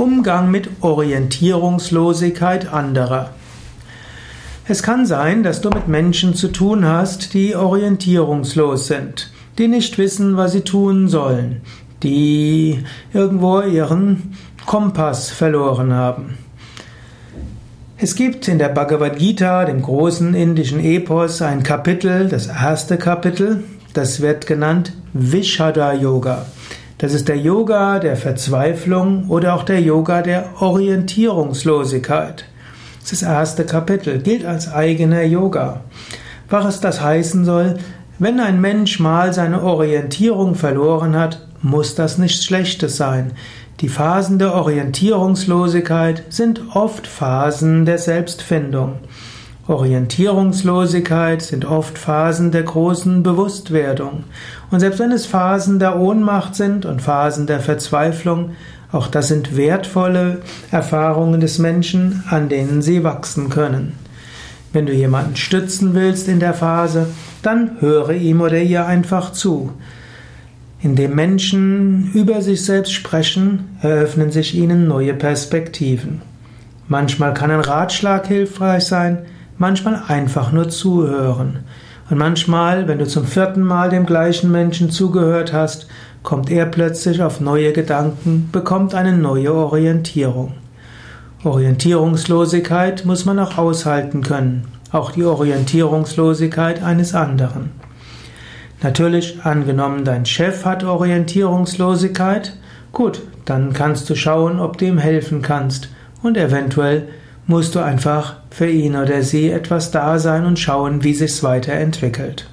Umgang mit Orientierungslosigkeit anderer. Es kann sein, dass du mit Menschen zu tun hast, die orientierungslos sind, die nicht wissen, was sie tun sollen, die irgendwo ihren Kompass verloren haben. Es gibt in der Bhagavad Gita, dem großen indischen Epos, ein Kapitel, das erste Kapitel, das wird genannt Vishada Yoga. Das ist der Yoga der Verzweiflung oder auch der Yoga der Orientierungslosigkeit. Das ist das erste Kapitel, gilt als eigener Yoga. Was das heißen soll, wenn ein Mensch mal seine Orientierung verloren hat, muss das nichts Schlechtes sein. Die Phasen der Orientierungslosigkeit sind oft Phasen der Selbstfindung. Orientierungslosigkeit sind oft Phasen der großen Bewusstwerdung. Und selbst wenn es Phasen der Ohnmacht sind und Phasen der Verzweiflung, auch das sind wertvolle Erfahrungen des Menschen, an denen sie wachsen können. Wenn du jemanden stützen willst in der Phase, dann höre ihm oder ihr einfach zu. Indem Menschen über sich selbst sprechen, eröffnen sich ihnen neue Perspektiven. Manchmal kann ein Ratschlag hilfreich sein, manchmal einfach nur zuhören. Und manchmal, wenn du zum vierten Mal dem gleichen Menschen zugehört hast, kommt er plötzlich auf neue Gedanken, bekommt eine neue Orientierung. Orientierungslosigkeit muss man auch aushalten können, auch die Orientierungslosigkeit eines anderen. Natürlich, angenommen, dein Chef hat Orientierungslosigkeit, gut, dann kannst du schauen, ob du ihm helfen kannst und eventuell musst du einfach für ihn oder sie etwas da sein und schauen, wie sich's weiterentwickelt.